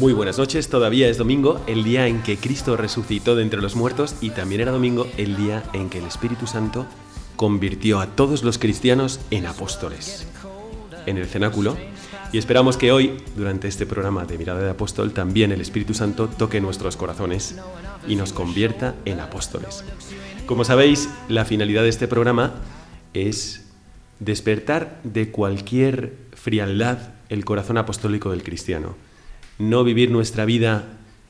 Muy buenas noches, todavía es domingo, el día en que Cristo resucitó de entre los muertos y también era domingo el día en que el Espíritu Santo convirtió a todos los cristianos en apóstoles en el cenáculo y esperamos que hoy, durante este programa de Mirada de Apóstol, también el Espíritu Santo toque nuestros corazones y nos convierta en apóstoles. Como sabéis, la finalidad de este programa es despertar de cualquier frialdad el corazón apostólico del cristiano. No vivir nuestra vida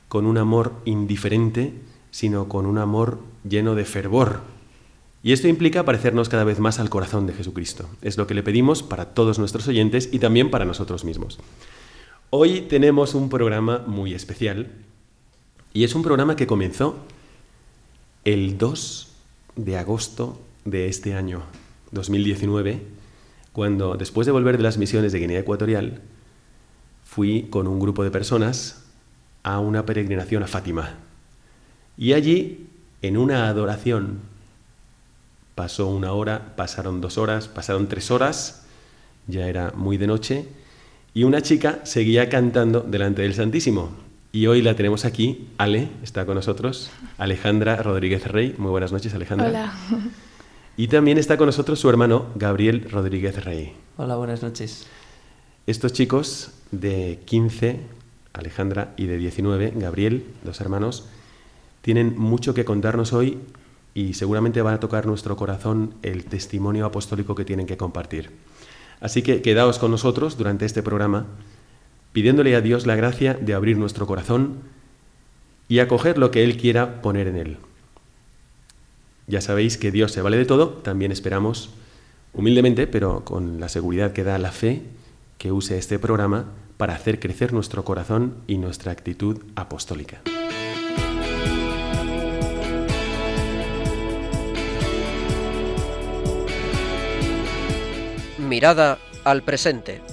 con un amor indiferente, sino con un amor lleno de fervor. Y esto implica parecernos cada vez más al corazón de Jesucristo. Es lo que le pedimos para todos nuestros oyentes y también para nosotros mismos. Hoy tenemos un programa muy especial y es un programa que comenzó el 2 de agosto de este año 2019, cuando después de volver de las misiones de Guinea Ecuatorial, fui con un grupo de personas a una peregrinación a Fátima. Y allí, en una adoración, pasó una hora, pasaron dos horas, pasaron tres horas, ya era muy de noche, y una chica seguía cantando delante del Santísimo. Y hoy la tenemos aquí, Ale, está con nosotros, Alejandra Rodríguez Rey. Muy buenas noches, Alejandra. Hola. Y también está con nosotros su hermano, Gabriel Rodríguez Rey. Hola, buenas noches. Estos chicos de 15, Alejandra, y de 19, Gabriel, dos hermanos, tienen mucho que contarnos hoy y seguramente van a tocar nuestro corazón el testimonio apostólico que tienen que compartir. Así que quedaos con nosotros durante este programa, pidiéndole a Dios la gracia de abrir nuestro corazón y acoger lo que Él quiera poner en él. Ya sabéis que Dios se vale de todo, también esperamos, humildemente, pero con la seguridad que da la fe, que use este programa para hacer crecer nuestro corazón y nuestra actitud apostólica. Mirada al presente.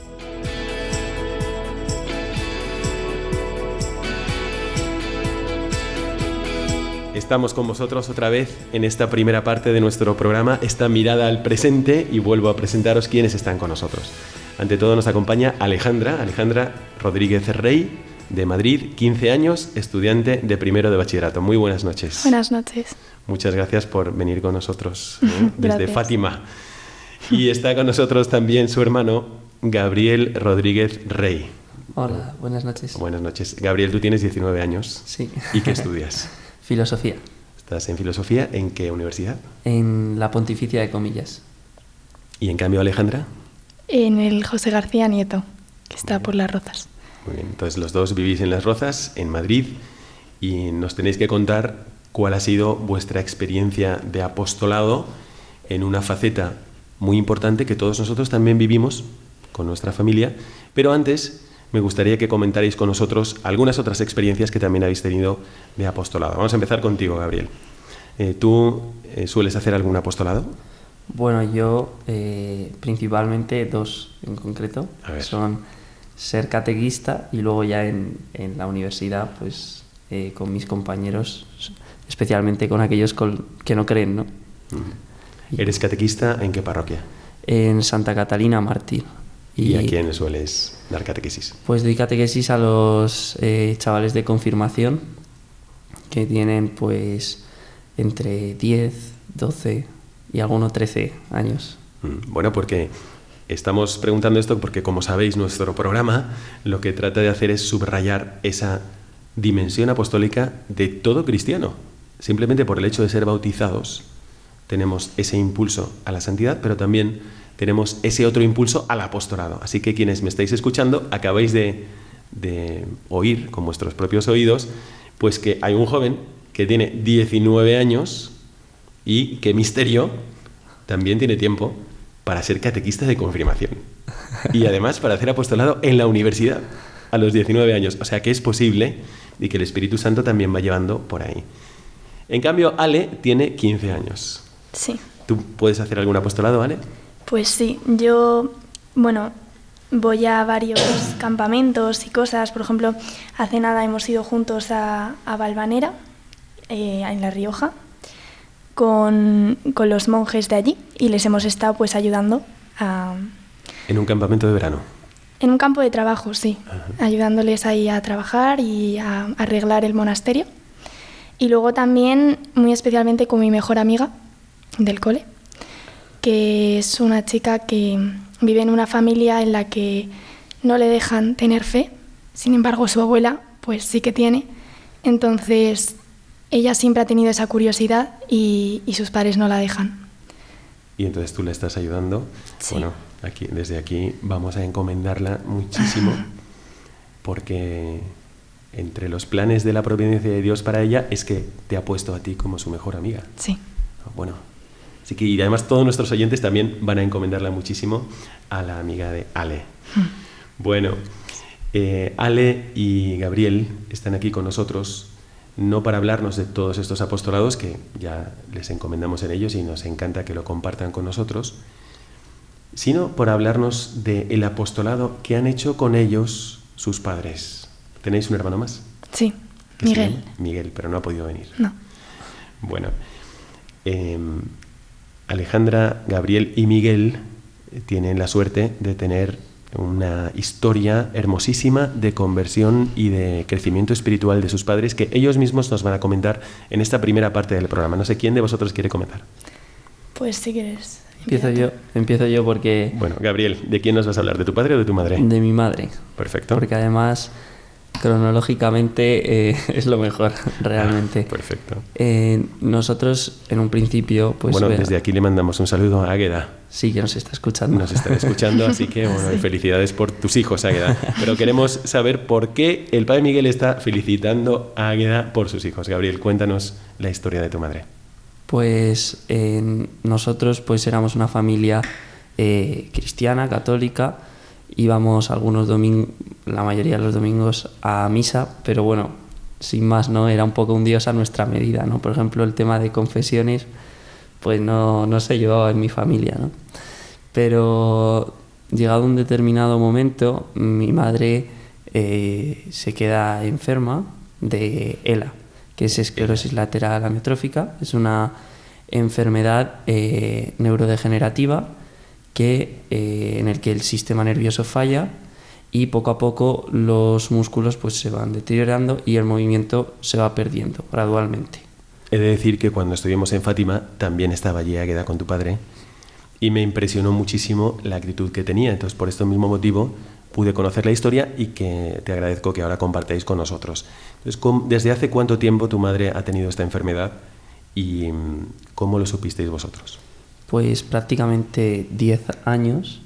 Estamos con vosotros otra vez en esta primera parte de nuestro programa, esta mirada al presente, y vuelvo a presentaros quienes están con nosotros. Ante todo nos acompaña Alejandra, Alejandra Rodríguez Rey, de Madrid, 15 años, estudiante de primero de bachillerato. Muy buenas noches. Buenas noches. Muchas gracias por venir con nosotros ¿eh? desde Gracias. Fátima. Y está con nosotros también su hermano Gabriel Rodríguez Rey. Hola, buenas noches. Buenas noches. Gabriel, tú tienes 19 años. Sí. ¿Y qué estudias? Filosofía. ¿Estás en filosofía? ¿En qué universidad? En la Pontificia de Comillas. ¿Y en cambio Alejandra? En el José García Nieto, que está por las rozas. Muy bien, entonces los dos vivís en Las Rozas, en Madrid, y nos tenéis que contar cuál ha sido vuestra experiencia de apostolado en una faceta muy importante que todos nosotros también vivimos con nuestra familia, pero antes me gustaría que comentarais con nosotros algunas otras experiencias que también habéis tenido de apostolado. Vamos a empezar contigo, Gabriel. Eh, ¿Tú eh, sueles hacer algún apostolado? Bueno, yo eh, principalmente dos en concreto. Son ser catequista y luego ya en, en la universidad, pues con mis compañeros, especialmente con aquellos con- que no creen, ¿no? ¿Eres catequista en qué parroquia? En Santa Catalina Mártir. ¿Y, a quién sueles dar catequesis? Pues doy catequesis a los eh, chavales de confirmación que tienen pues entre 10, 12 y algunos 13 años. Mm, Bueno, porque estamos preguntando esto porque, como sabéis, nuestro programa lo que trata de hacer es subrayar esa dimensión apostólica de todo cristiano. simplemente por el hecho de ser bautizados, tenemos ese impulso a la santidad, pero también tenemos ese otro impulso al apostolado. Así que quienes me estáis escuchando, acabáis de, de oír con vuestros propios oídos, pues que hay un joven que tiene 19 años y que misterio también tiene tiempo para ser catequista de confirmación. Y además para hacer apostolado en la universidad a los 19 años. O sea que es posible y que el Espíritu Santo también va llevando por ahí. En cambio, Ale tiene 15 años. Sí. ¿Tú puedes hacer algún apostolado, Ale? Pues sí, yo, bueno, voy a varios campamentos y cosas. Por ejemplo, hace nada hemos ido juntos a, a Valvanera, eh, en La Rioja, con, con los monjes de allí y les hemos estado pues ayudando a, En un campamento de verano. en un campo de trabajo, sí, ayudándoles ahí a trabajar y a arreglar el monasterio. Y luego también, muy especialmente con mi mejor amiga del cole, que es una chica que vive en una familia en la que no le dejan tener fe, sin embargo su abuela pues sí que tiene. Entonces ella siempre ha tenido esa curiosidad y, y sus padres no la dejan. Y entonces tú le estás ayudando. Sí. Bueno, aquí, desde aquí vamos a encomendarla muchísimo porque entre los planes de la providencia de Dios para ella es que te ha puesto a ti como su mejor amiga. Sí. Bueno, así que y además todos nuestros oyentes también van a encomendarla muchísimo a la amiga de Ale. Bueno, eh, Ale y Gabriel están aquí con nosotros no para hablarnos de todos estos apostolados que ya les encomendamos en ellos y nos encanta que lo compartan con nosotros, sino por hablarnos del apostolado que han hecho con ellos sus padres. ¿Tenéis un hermano más? Sí, ¿Qué se Miguel. Miguel, pero no ha podido venir. No. Bueno, eh, Alejandra, Gabriel y Miguel eh, tienen la suerte de tener una historia hermosísima de conversión y de crecimiento espiritual de sus padres que ellos mismos nos van a comentar en esta primera parte del programa. No sé quién de vosotros quiere comentar. Pues si quieres. Empiezo yo, empiezo yo porque Bueno, Gabriel, ¿de quién nos vas a hablar? ¿De tu padre o de tu madre? de mi madre. Perfecto. Porque además, cronológicamente, eh, es lo mejor, realmente. Perfecto. Eh, nosotros, en un principio, pues... bueno, desde aquí le mandamos un saludo a Águeda. Sí, que nos está escuchando. Nos están escuchando, así que bueno, felicidades por tus hijos, Águeda. Pero queremos saber por qué el padre Miguel está felicitando a Águeda por sus hijos. Gabriel, cuéntanos la historia de tu madre. Pues eh, nosotros pues éramos una familia eh, cristiana, católica, íbamos algunos domingos, la mayoría de los domingos a misa, pero bueno, sin más, ¿no? Era un poco un dios a nuestra medida, ¿no? Por ejemplo, el tema de confesiones, pues no, no se llevaba en mi familia, ¿no? Pero llegado un determinado momento, mi madre eh, se queda enferma de ELA, que es esclerosis lateral amiotrófica. Es una enfermedad eh, neurodegenerativa eh, en el que el sistema nervioso falla y poco a poco los músculos pues, se van deteriorando y el movimiento se va perdiendo gradualmente. He de decir que cuando estuvimos en Fátima también estaba allí Águeda con tu padre y me impresionó muchísimo la actitud que tenía. Entonces, por este mismo motivo, pude conocer la historia y que te agradezco que ahora compartáis con nosotros. Entonces, ¿cómo- ¿desde hace cuánto tiempo tu madre ha tenido esta enfermedad y mm, cómo lo supisteis vosotros? Pues prácticamente 10 años.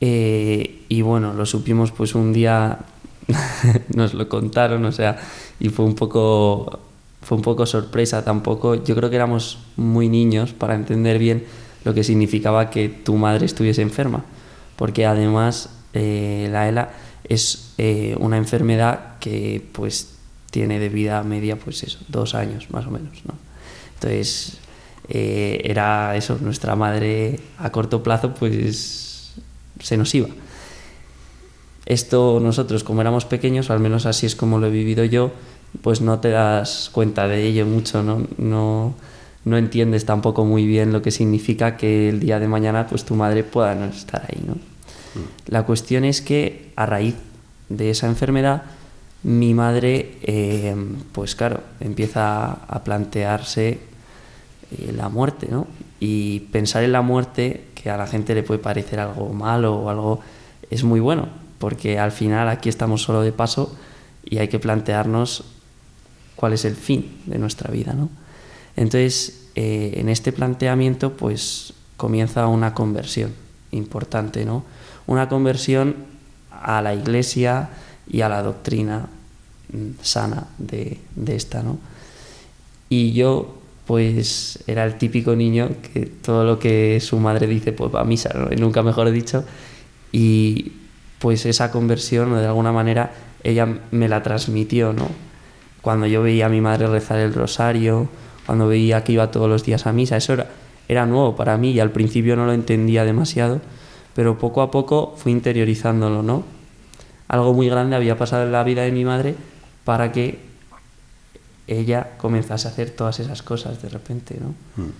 Eh, y bueno, lo supimos pues un día, nos lo contaron, o sea, y fue un poco fue un poco sorpresa tampoco. Yo creo que éramos muy niños para entender bien lo que significaba que tu madre estuviese enferma, porque además eh, la ELA es eh, una enfermedad que pues tiene de vida media pues eso, dos años más o menos, ¿no? Entonces eh, era eso, nuestra madre a corto plazo pues se nos iba. Esto nosotros como éramos pequeños, o al menos así es como lo he vivido yo, pues no te das cuenta de ello mucho, ¿no? No, no entiendes tampoco muy bien lo que significa que el día de mañana pues tu madre pueda no estar ahí, ¿no? La cuestión es que a raíz de esa enfermedad mi madre, eh, pues claro, empieza a plantearse eh, la muerte, ¿no? Y pensar en la muerte, que a la gente le puede parecer algo malo o algo, es muy bueno, porque al final aquí estamos solo de paso y hay que plantearnos cuál es el fin de nuestra vida, ¿no? Entonces, eh, en este planteamiento, pues comienza una conversión importante, ¿no? Una conversión a la iglesia y a la doctrina mm, sana de, de esta, ¿no? Y yo, pues, era el típico niño que todo lo que su madre dice, pues va a misa, ¿no? Y nunca mejor dicho. Y pues esa conversión, de alguna manera, ella me la transmitió, ¿no? Cuando yo veía a mi madre rezar el rosario, cuando veía que iba todos los días a misa, eso era, era nuevo para mí y al principio no lo entendía demasiado, pero poco a poco fui interiorizándolo, ¿no? Algo muy grande había pasado en la vida de mi madre para que ella comenzase a hacer todas esas cosas de repente, ¿no? Mm.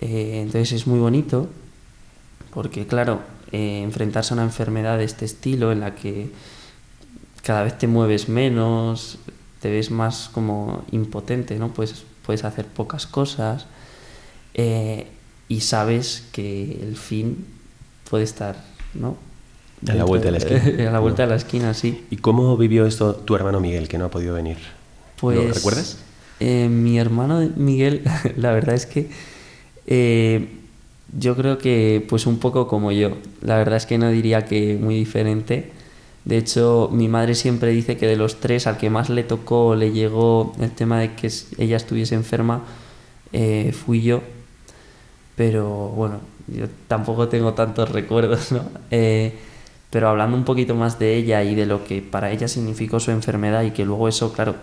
Eh, entonces es muy bonito porque, claro, eh, enfrentarse a una enfermedad de este estilo en la que cada vez te mueves menos, te ves más como impotente, ¿no? Pues puedes hacer pocas cosas eh, y sabes que el fin puede estar, ¿no? A la vuelta de la esquina. a la vuelta de la esquina, sí. ¿Y cómo vivió esto tu hermano Miguel, que no ha podido venir? Pues, ¿Lo recuerdas? eh, mi hermano Miguel, la verdad es que eh, yo creo que pues un poco como yo. La verdad es que no diría que muy diferente. De hecho, mi madre siempre dice que de los tres al que más le tocó, le llegó el tema de que ella estuviese enferma, eh, fui yo. Pero bueno, yo tampoco tengo tantos recuerdos, ¿no? Eh, pero hablando un poquito más de ella y de lo que para ella significó su enfermedad y que luego eso, claro,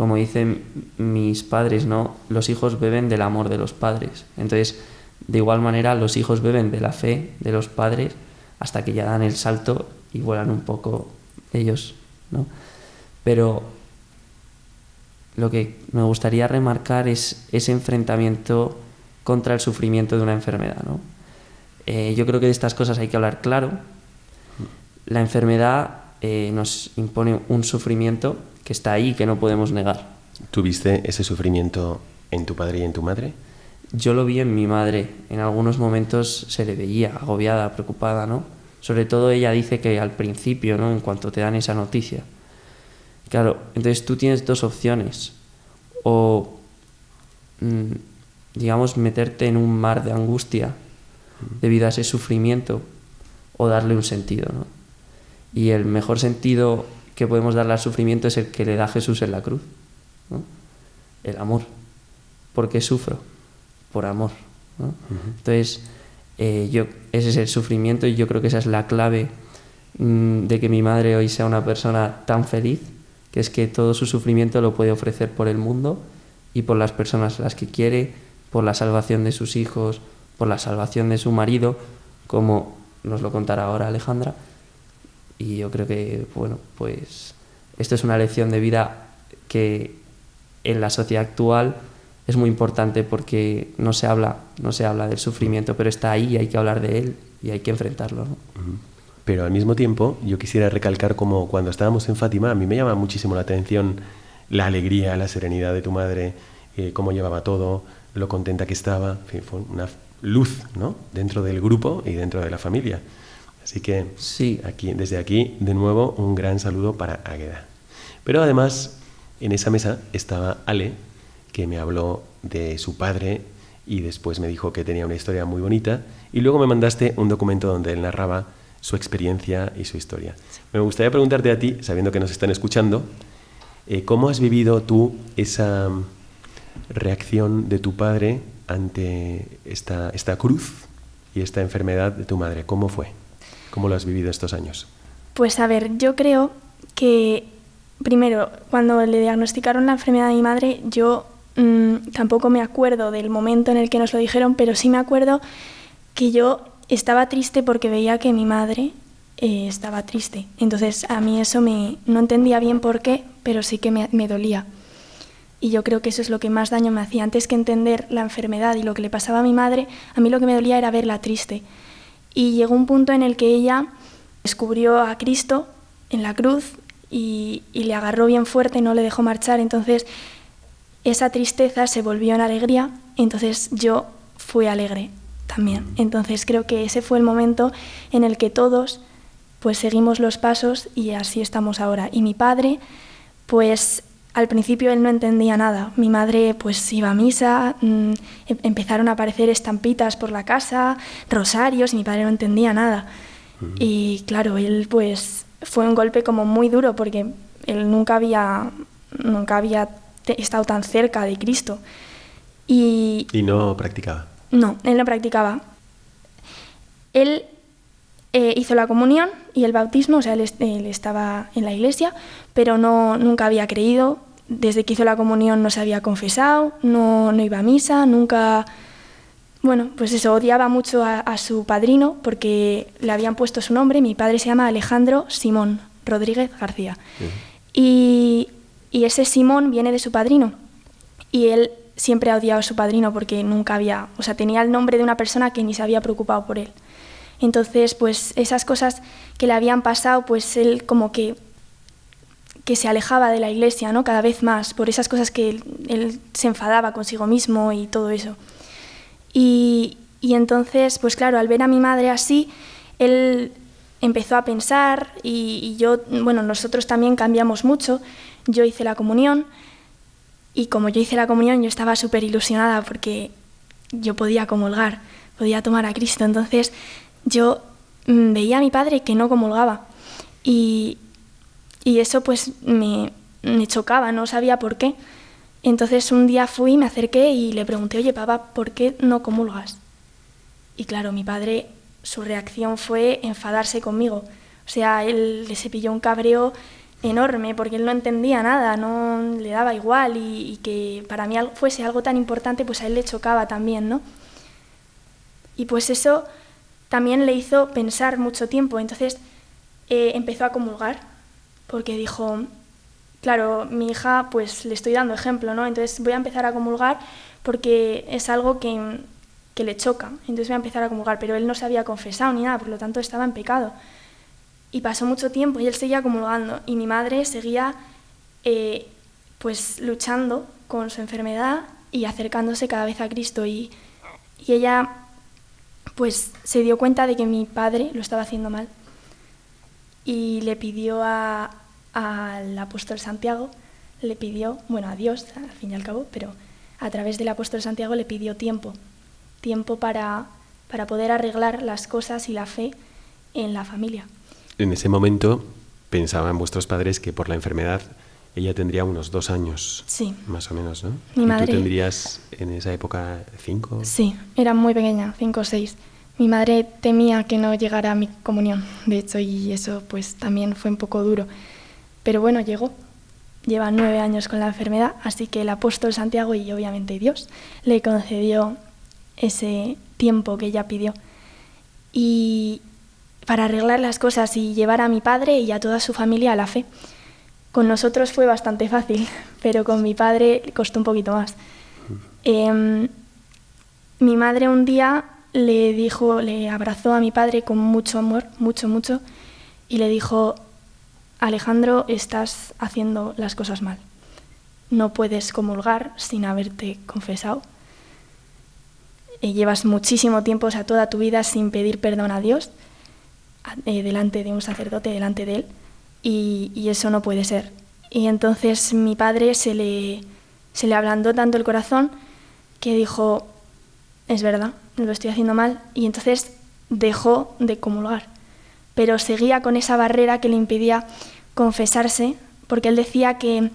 como dicen mis padres, ¿no? Los hijos beben del amor de los padres. Entonces, de igual manera, los hijos beben de la fe de los padres hasta que ya dan el salto y vuelan un poco ellos, ¿no? Pero lo que me gustaría remarcar es ese enfrentamiento contra el sufrimiento de una enfermedad, ¿no? Eh, yo creo que de estas cosas hay que hablar claro. La enfermedad eh, nos impone un sufrimiento que está ahí, que no podemos negar. ¿Tuviste ese sufrimiento en tu padre y en tu madre? Yo lo vi en mi madre. En algunos momentos se le veía agobiada, preocupada, ¿no? Sobre todo ella dice que al principio, ¿no? En cuanto te dan esa noticia. Claro, entonces tú tienes dos opciones. O, mm, digamos, meterte en un mar de angustia debido a ese sufrimiento o darle un sentido, ¿no? Y el mejor sentido que podemos darle al sufrimiento es el que le da Jesús en la cruz, ¿no? El amor. ¿Por qué sufro? Por amor. ¿no? Entonces, eh, yo, ese es el sufrimiento y yo creo que esa es la clave mm, de que mi madre hoy sea una persona tan feliz, que es que todo su sufrimiento lo puede ofrecer por el mundo y por las personas a las que quiere, por la salvación de sus hijos, por la salvación de su marido, como nos lo contará ahora Alejandra. Y yo creo que, bueno, pues esto es una lección de vida que en la sociedad actual es muy importante porque no se habla, no se habla del sufrimiento, pero está ahí y hay que hablar de él y hay que enfrentarlo. ¿no? Pero al mismo tiempo, yo quisiera recalcar como cuando estábamos en Fátima, a mí me llama muchísimo la atención la alegría, la serenidad de tu madre, eh, cómo llevaba todo, lo contenta que estaba. Fue una luz ¿no? dentro del grupo y dentro de la familia. Así que Sí. aquí, desde aquí, de nuevo, un gran saludo para Águeda. Pero además, en esa mesa estaba Ale, que me habló de su padre y después me dijo que tenía una historia muy bonita. Y luego me mandaste un documento donde él narraba su experiencia y su historia. Me gustaría preguntarte a ti, sabiendo que nos están escuchando, eh, ¿cómo has vivido tú esa mm, reacción de tu padre ante esta, esta cruz y esta enfermedad de tu madre? ¿Cómo fue? ¿Cómo lo has vivido estos años? Pues a ver, yo creo que primero, cuando le diagnosticaron la enfermedad a mi madre, yo mm, tampoco me acuerdo del momento en el que nos lo dijeron, pero sí me acuerdo que yo estaba triste porque veía que mi madre eh, estaba triste. Entonces a mí eso me no entendía bien por qué, pero sí que me dolía. Y yo creo que eso es lo que más daño me hacía. Antes que entender la enfermedad y lo que le pasaba a mi madre, a mí lo que me dolía era verla triste. Y llegó un punto en el que ella descubrió a Cristo en la cruz y, y le agarró bien fuerte y no le dejó marchar. Entonces esa tristeza se volvió en alegría, entonces yo fui alegre también. Entonces creo que ese fue el momento en el que todos pues seguimos los pasos y así estamos ahora. Y mi padre, pues al principio él no entendía nada. Mi madre pues iba a misa, mm, em- empezaron a aparecer estampitas por la casa, rosarios, y mi padre no entendía nada. Y claro, él pues fue un golpe como muy duro porque él nunca había, nunca había estado tan cerca de Cristo. Y Y no practicaba. no, él no practicaba. Él eh, hizo la comunión y el bautismo, o sea, él, est- él estaba en la iglesia, pero no, nunca había creído. Desde que hizo la comunión no se había confesado, no, no iba a misa, nunca... Bueno, pues eso, odiaba mucho a, a su padrino porque le habían puesto su nombre. Mi padre se llama Alejandro Simón Rodríguez García. Y, y ese Simón viene de su padrino. Y él siempre ha odiado a su padrino porque nunca había, o sea, tenía el nombre de una persona que ni se había preocupado por él. Entonces, pues esas cosas que le habían pasado, pues él como que que se alejaba de la iglesia, ¿no? Cada vez más por esas cosas que él, se enfadaba consigo mismo y todo eso. Y, y entonces, pues claro, al ver a mi madre así, él empezó a pensar y, y yo, bueno, nosotros también cambiamos mucho. Yo hice la comunión y como yo hice la comunión, yo estaba súper ilusionada porque yo podía comulgar, podía tomar a Cristo. Entonces yo mm, veía a mi padre que no comulgaba y, y eso pues me, me chocaba, no sabía por qué. Entonces un día fui, me acerqué y le pregunté, oye papá, ¿por qué no comulgas? Y claro, mi padre, su reacción fue enfadarse conmigo. O sea, él le se pilló un cabreo enorme porque él no entendía nada, no le daba igual y, y que para mí fuese algo tan importante, pues a él le chocaba también, ¿no? Y pues eso también le hizo pensar mucho tiempo. Entonces eh, empezó a comulgar porque dijo, claro, mi hija pues le estoy dando ejemplo, ¿no? Entonces voy a empezar a comulgar porque es algo que, que le choca. Entonces voy a empezar a comulgar, pero él no se había confesado ni nada, por lo tanto estaba en pecado. Y pasó mucho tiempo y él seguía comulgando y mi madre seguía eh, pues luchando con su enfermedad y acercándose cada vez a Cristo y, y ella pues se dio cuenta de que mi padre lo estaba haciendo mal y le pidió a- al apóstol Santiago, le pidió, bueno, a Dios al fin y al cabo, pero a través del apóstol Santiago le pidió tiempo, tiempo para, para poder arreglar las cosas y la fe en la familia. En ese momento pensaban vuestros padres que por la enfermedad ella tendría unos dos años. Sí. Más o menos, ¿no? Mi y madre- tú tendrías en esa época cinco. Sí, era muy pequeña, cinco o seis. Mi madre temía que no llegara a mi comunión, de hecho, y eso pues también fue un poco duro. Pero bueno, llegó. Lleva nueve años con la enfermedad, así que el apóstol Santiago y obviamente Dios le concedió ese tiempo que ella pidió. Y para arreglar las cosas y llevar a mi padre y a toda su familia a la fe. Con nosotros fue bastante fácil, pero con mi padre costó un poquito más. Em, mi madre un día le dijo, le abrazó a mi padre con mucho amor, mucho, mucho, y le dijo, Alejandro, estás haciendo las cosas mal. No puedes comulgar sin haberte confesado. Eh, llevas muchísimo tiempo, o sea, toda tu vida sin pedir perdón a Dios, eh, delante de un sacerdote, delante de él, y, y eso no puede ser. Y entonces mi padre se le, se le ablandó tanto el corazón que dijo, es verdad, lo estoy haciendo mal, y entonces dejó de comulgar, pero seguía con esa barrera que le impedía confesarse, porque él decía que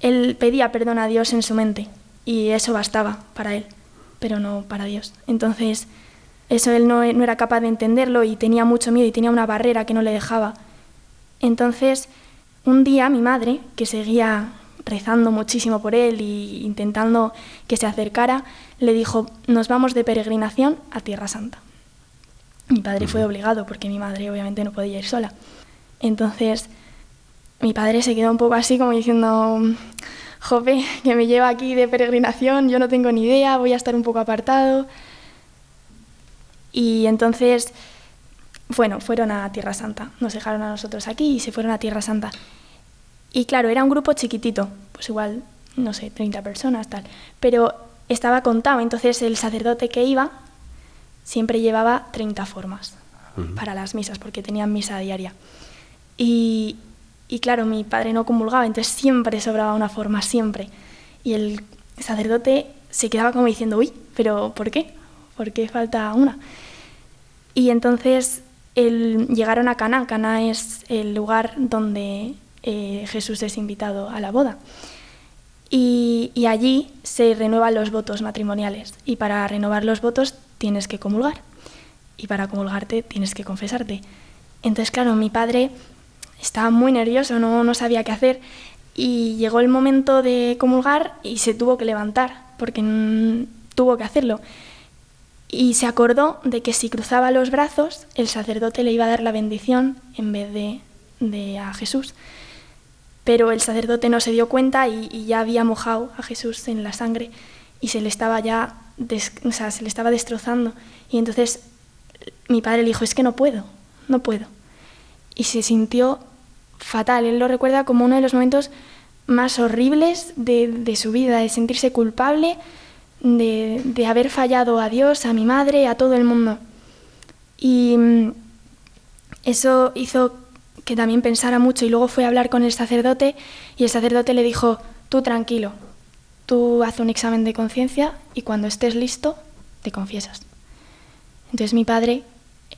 él pedía perdón a Dios en su mente, y eso bastaba para él, pero no para Dios. Entonces, eso él no, no era capaz de entenderlo y tenía mucho miedo y tenía una barrera que no le dejaba. Entonces, un día mi madre, que seguía rezando muchísimo por él y intentando que se acercara, le dijo, nos vamos de peregrinación a Tierra Santa. Mi padre fue obligado porque mi madre obviamente no podía ir sola. Entonces, mi padre se quedó un poco así como diciendo, jope, que me lleva aquí de peregrinación, yo no tengo ni idea, voy a estar un poco apartado. Y entonces, bueno, fueron a Tierra Santa, nos dejaron a nosotros aquí y se fueron a Tierra Santa. Y claro, era un grupo chiquitito, pues igual, no sé, 30 personas, tal. Pero estaba contado, entonces el sacerdote que iba siempre llevaba 30 formas para las misas, porque tenían misa diaria. Y, Y claro, mi padre no comulgaba, entonces siempre sobraba una forma, siempre. Y el sacerdote se quedaba como diciendo, uy, pero ¿por qué? ¿Por qué falta una? Y entonces el, llegaron a Cana. Cana es el lugar donde eh, Jesús es invitado a la boda. Y, y, allí se renuevan los votos matrimoniales. Y para renovar los votos tienes que comulgar. Y para comulgarte tienes que confesarte. Entonces, claro, mi padre estaba muy nervioso, no, no sabía qué hacer. Y llegó el momento de comulgar y se tuvo que levantar, porque tuvo que hacerlo. Y se acordó de que si cruzaba los brazos, el sacerdote le iba a dar la bendición en vez de, de a Jesús. Pero el sacerdote no se dio cuenta y, ya había mojado a Jesús en la sangre y se le estaba ya, o sea, se le estaba destrozando. Y entonces mi padre le dijo, es que no puedo, no puedo. Y se sintió fatal. Él lo recuerda como uno de los momentos más horribles de, de su vida, de sentirse culpable, de, de, haber fallado a Dios, a mi madre, a todo el mundo. Y mm, eso hizo que también pensara mucho y luego fue a hablar con el sacerdote y el sacerdote le dijo, tú tranquilo, tú haz un examen de conciencia y cuando estés listo te confiesas. Entonces mi padre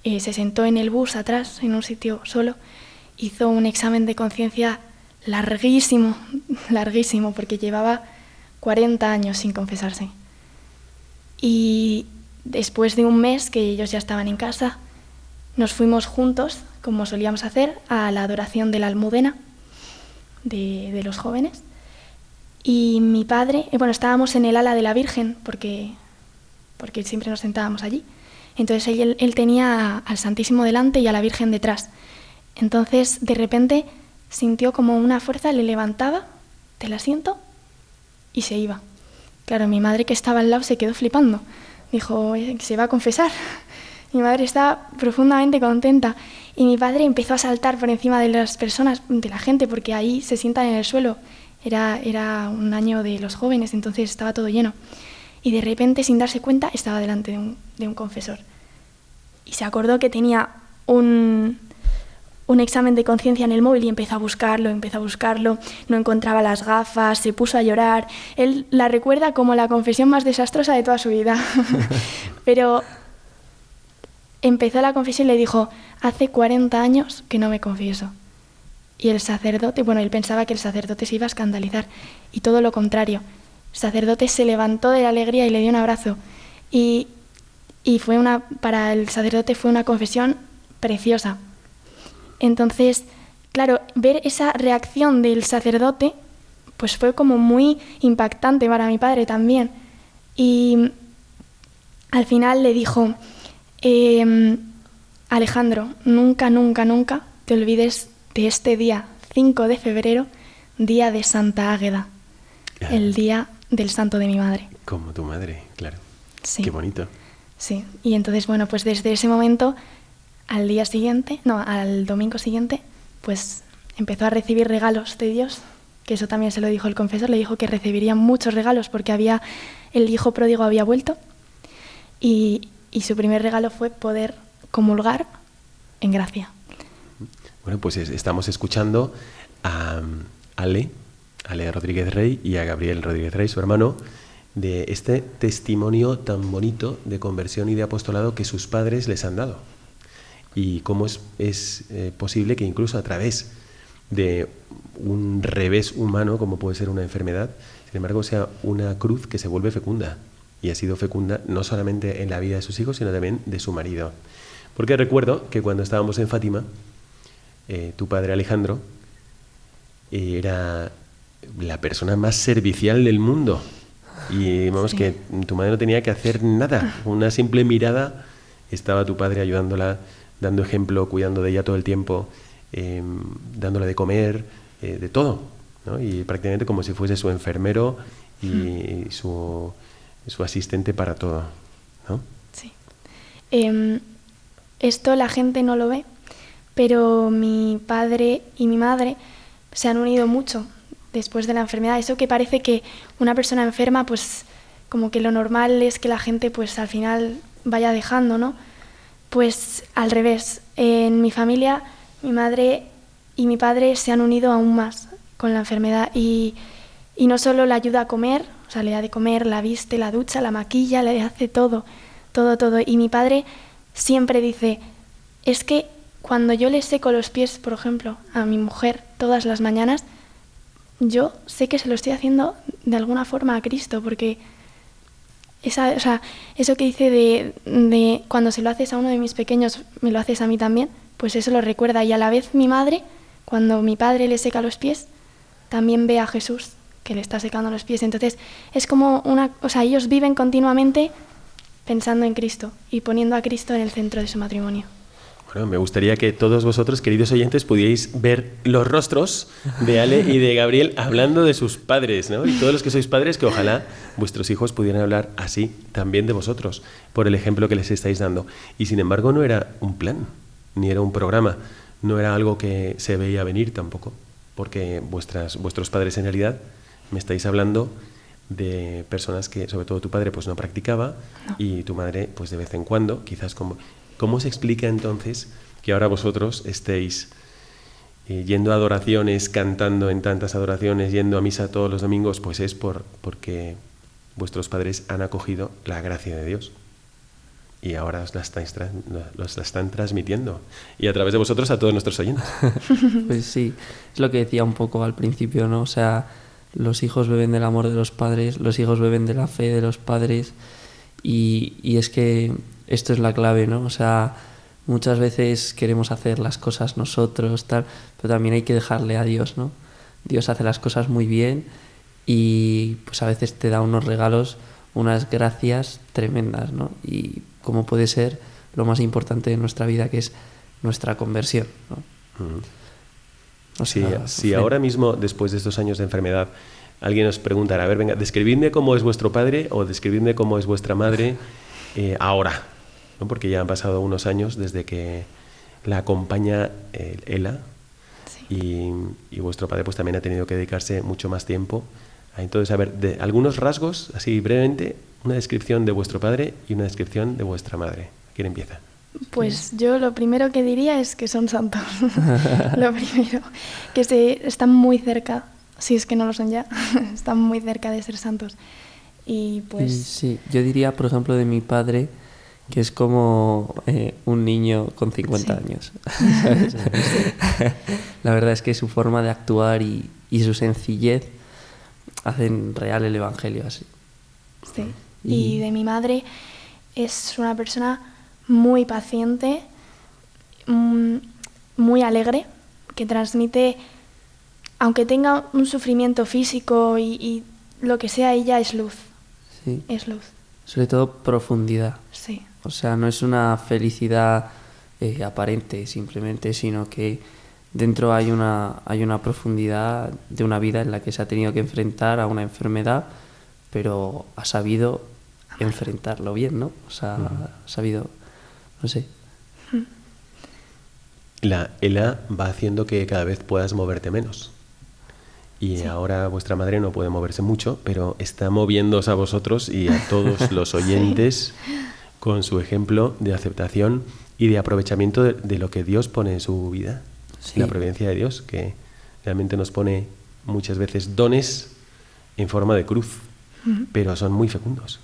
eh, se sentó en el bus atrás, en un sitio solo, hizo un examen de conciencia larguísimo, larguísimo, porque llevaba 40 años sin confesarse. Y después de un mes que ellos ya estaban en casa, nos fuimos juntos, como solíamos hacer, a la adoración de la almudena de, de los jóvenes. Y mi padre, bueno, estábamos en el ala de la Virgen, porque, porque siempre nos sentábamos allí. Entonces él, él tenía al Santísimo delante y a la Virgen detrás. Entonces, de repente, sintió como una fuerza, le levantaba del asiento y se iba. Claro, mi madre que estaba al lado se quedó flipando. Dijo, se va a confesar. Mi madre estaba profundamente contenta y mi padre empezó a saltar por encima de las personas, de la gente, porque ahí se sientan en el suelo. Era, era un año de los jóvenes, entonces estaba todo lleno. Y de repente, sin darse cuenta, estaba delante de un, confesor. Y se acordó que tenía un, un examen de conciencia en el móvil y empezó a buscarlo, empezó a buscarlo, no encontraba las gafas, se puso a llorar. Él la recuerda como la confesión más desastrosa de toda su vida. Pero empezó la confesión y le dijo, hace 40 años que no me confieso. Y el sacerdote, bueno, él pensaba que el sacerdote se iba a escandalizar y todo lo contrario. El sacerdote se levantó de la alegría y le dio un abrazo. Y, y fue una, para el sacerdote fue una confesión preciosa. Entonces, claro, ver esa reacción del sacerdote, pues fue como muy impactante para mi padre también. Y al final le dijo, eh, Alejandro, nunca, nunca, nunca te olvides de este día 5 de febrero, día de Santa Águeda, el día del santo de mi madre. Como tu madre, claro. Sí. Qué bonito. Sí, y entonces, bueno, pues desde ese momento al día siguiente, no, al domingo siguiente, pues empezó a recibir regalos de Dios, que eso también se lo dijo el confesor, le dijo que recibiría muchos regalos porque había el hijo pródigo había vuelto y, y su primer regalo fue poder comulgar en gracia. Bueno, pues estamos escuchando a Ale, Ale Rodríguez Rey y a Gabriel Rodríguez Rey, su hermano, de este testimonio tan bonito de conversión y de apostolado que sus padres les han dado. Y cómo es, es eh, posible que incluso a través de un revés humano, como puede ser una enfermedad, sin embargo sea una cruz que se vuelve fecunda. Y ha sido fecunda no solamente en la vida de sus hijos, sino también de su marido. Porque recuerdo que cuando estábamos en Fátima, eh, tu padre Alejandro era la persona más servicial del mundo. Y vamos, sí. que tu madre no tenía que hacer nada. Una simple mirada estaba tu padre ayudándola, dando ejemplo, cuidando de ella todo el tiempo, eh, dándole de comer, eh, de todo. ¿no? Y prácticamente como si fuese su enfermero y, y su, su, asistente para todo. ¿no? Sí. Eh, esto la gente no lo ve, pero mi padre y mi madre se han unido mucho después de la enfermedad. Eso que parece que una persona enferma, pues como que lo normal es que la gente pues al final vaya dejando, ¿no? Pues al revés. En mi familia, mi madre y mi padre se han unido aún más con la enfermedad y, no solo la ayuda a comer, sea, le da de comer, la viste, la ducha, la maquilla, le hace todo, todo, todo. Y mi padre siempre dice, es que cuando yo le seco los pies, por ejemplo, a mi mujer todas las mañanas, yo sé que se lo estoy haciendo de alguna forma a Cristo, porque esa, o sea, eso que dice de, de cuando se lo haces a uno de mis pequeños, me lo haces a mí también, pues eso lo recuerda. Y a la vez mi madre, cuando mi padre le seca los pies, también ve a Jesús que le está secando los pies. Entonces es como una, o sea, ellos viven continuamente pensando en Cristo y poniendo a Cristo en el centro de su matrimonio. Bueno, me gustaría que todos vosotros, queridos oyentes, pudierais ver los rostros de Ale y de Gabriel hablando de sus padres, ¿no? Y todos los que sois padres, que ojalá vuestros hijos pudieran hablar así también de vosotros, por el ejemplo que les estáis dando. Y sin embargo no era un plan, ni era un programa, no era algo que se veía venir tampoco, porque vuestras, vuestros padres en realidad me estáis hablando de personas que, sobre todo tu padre, pues no practicaba No. y tu madre, pues de vez en cuando, quizás como... ¿Cómo se explica entonces que ahora vosotros estéis eh, yendo a adoraciones, cantando en tantas adoraciones, yendo a misa todos los domingos? Pues es por, porque vuestros padres han acogido la gracia de Dios y ahora os la, estáis los la están transmitiendo y a través de vosotros a todos nuestros oyentes. Pues sí, es lo que decía un poco al principio, ¿no? O sea, los hijos beben del amor de los padres, los hijos beben de la fe de los padres y, y es que esto es la clave, ¿no? O sea, muchas veces queremos hacer las cosas nosotros, tal, pero también hay que dejarle a Dios, ¿no? Dios hace las cosas muy bien y pues a veces te da unos regalos, unas gracias tremendas, ¿no? Y como puede ser lo más importante de nuestra vida, que es nuestra conversión, ¿no? O Si, sea, si fe. ahora mismo, después de estos años de enfermedad, alguien os preguntara, a ver, venga, describidme cómo es vuestro padre o describidme cómo es vuestra madre eh, ahora, ¿no? porque ya han pasado unos años desde que la acompaña eh, Ela Sí. y, y vuestro padre pues también ha tenido que dedicarse mucho más tiempo. a- Entonces, a ver, de algunos rasgos, así brevemente, una descripción de vuestro padre y una descripción de vuestra madre. ¿Quién empieza? Pues yo lo primero que diría es que son santos. lo primero, que se, están muy cerca, si es que no lo son ya, están muy cerca de ser santos. Y pues sí, yo diría, por ejemplo, de mi padre, que es como eh, un niño con 50 Sí. años. ¿sabes? La verdad es que su forma de actuar y, y su sencillez hacen real el Evangelio así. Sí. Y- Y de mi madre es una persona muy paciente, mm, muy alegre, que transmite, aunque tenga un sufrimiento físico y, y lo que sea, ella es luz, Sí. es luz. Sobre todo profundidad. Sí, O sea, no es una felicidad eh, aparente simplemente, sino que dentro hay una, hay una profundidad de una vida en la que se ha tenido que enfrentar a una enfermedad, pero ha sabido enfrentarlo bien, ¿no? O sea, ha sabido, no sé. La ELA va haciendo que cada vez puedas moverte menos. Y ahora vuestra madre no puede moverse mucho, pero está moviéndoos a vosotros y a todos los oyentes con su ejemplo de aceptación y de aprovechamiento de, de lo que Dios pone en su vida. Sí. La providencia de Dios, que realmente nos pone muchas veces dones en forma de cruz, pero son muy fecundos.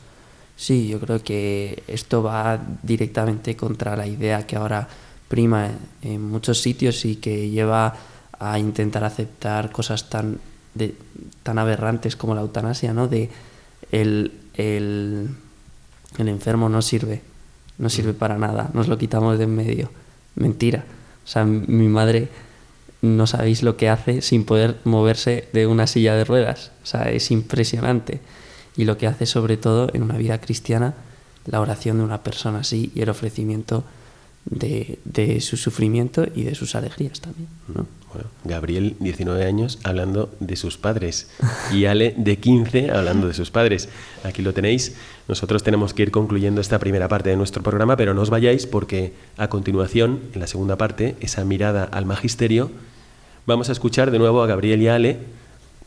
Sí, yo creo que esto va directamente contra la idea que ahora prima en, muchos sitios y que lleva a intentar aceptar cosas tan, de, tan aberrantes como la eutanasia, ¿no? De el, el, el enfermo no sirve, no sirve para nada, nos lo quitamos de en medio. Mentira. O sea, mi madre no sabéis lo que hace sin poder moverse de una silla de ruedas. O sea, es impresionante. Y lo que hace sobre todo en una vida cristiana, la oración de una persona así y el ofrecimiento de, de su sufrimiento y de sus alegrías también. ¿no? Bueno, Gabriel, 19 años, hablando de sus padres. Y Ale, de 15, hablando de sus padres. Aquí lo tenéis. Nosotros tenemos que ir concluyendo esta primera parte de nuestro programa, pero no os vayáis porque a continuación, en la segunda parte, esa mirada al magisterio, vamos a escuchar de nuevo a Gabriel y a Ale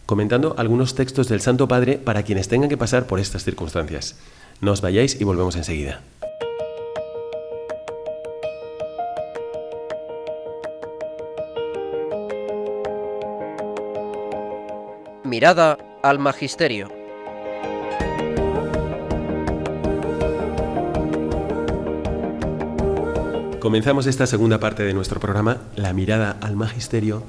comentando algunos textos del Santo Padre para quienes tengan que pasar por estas circunstancias. No os vayáis y volvemos enseguida. Mirada al Magisterio. Comenzamos esta segunda parte de nuestro programa, La mirada al Magisterio,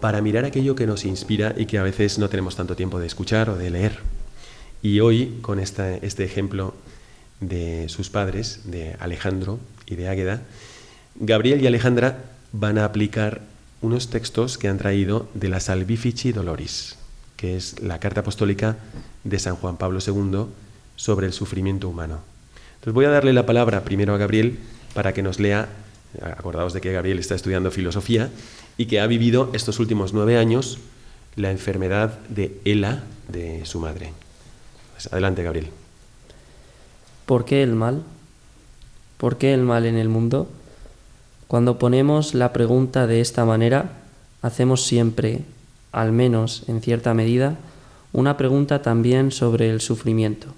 para mirar aquello que nos inspira y que a veces no tenemos tanto tiempo de escuchar o de leer. Y hoy, con este ejemplo de sus padres, de Alejandro y de Águeda, Gabriel y Alejandra van a aplicar unos textos que han traído de la Salvifici Doloris, que es la carta apostólica de San Juan Pablo II sobre el sufrimiento humano. Entonces voy a darle la palabra primero a Gabriel para que nos lea, acordaos de que Gabriel está estudiando filosofía y que ha vivido estos últimos nueve años la enfermedad de Ela, de su madre. Pues adelante, Gabriel. ¿Por qué el mal? ¿Por qué el mal en el mundo? Cuando ponemos la pregunta de esta manera, hacemos siempre, al menos en cierta medida, una pregunta también sobre el sufrimiento.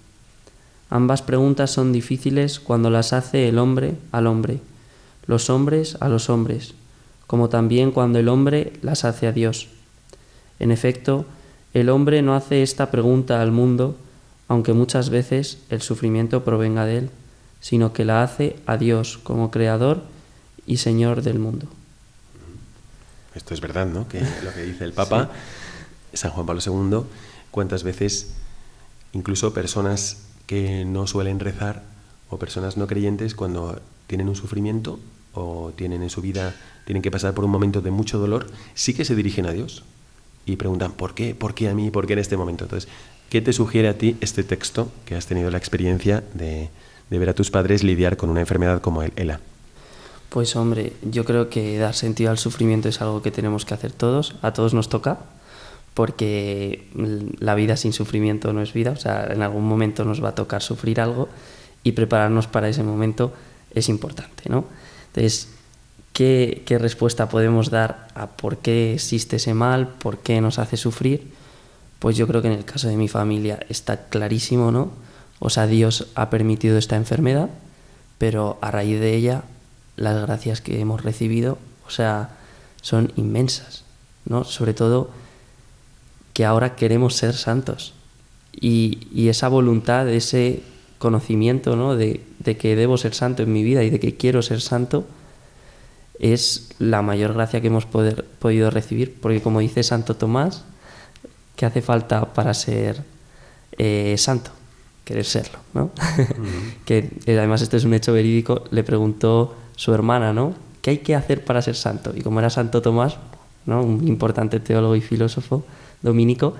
Ambas preguntas son difíciles cuando las hace el hombre al hombre, los hombres a los hombres, como también cuando el hombre las hace a Dios. En efecto, el hombre no hace esta pregunta al mundo, aunque muchas veces el sufrimiento provenga de él, sino que la hace a Dios como creador y Señor del mundo. Esto es verdad, ¿no? Que lo que dice el Papa, San Juan Pablo II, cuántas veces incluso personas que no suelen rezar o personas no creyentes cuando tienen un sufrimiento o tienen en su vida, tienen que pasar por un momento de mucho dolor, sí que se dirigen a Dios y preguntan, ¿por qué? ¿Por qué a mí? ¿Por qué en este momento? Entonces, ¿qué te sugiere a ti este texto que has tenido la experiencia de, de ver a tus padres lidiar con una enfermedad como el ELA? Pues hombre, yo creo que dar sentido al sufrimiento es algo que tenemos que hacer todos, a todos nos toca, porque la vida sin sufrimiento no es vida, o sea, en algún momento nos va a tocar sufrir algo y prepararnos para ese momento es importante, ¿no? Entonces, ¿qué, respuesta podemos dar a por qué existe ese mal, por qué nos hace sufrir? Pues yo creo que en el caso de mi familia está clarísimo, ¿no? O sea, Dios ha permitido esta enfermedad, pero a raíz de ella las gracias que hemos recibido, o sea, son inmensas, ¿no? Sobre todo que ahora queremos ser santos. Y, esa voluntad, ese conocimiento ¿no? de, que debo ser santo en mi vida y de que quiero ser santo, es la mayor gracia que hemos poder, podido recibir, porque como dice Santo Tomás, ¿qué hace falta para ser eh, santo? Querer serlo, ¿no? que eh, además esto es un hecho verídico, le preguntó su hermana, ¿no? ¿Qué hay que hacer para ser santo? Y como era Santo Tomás, ¿no? un importante teólogo y filósofo, dominico,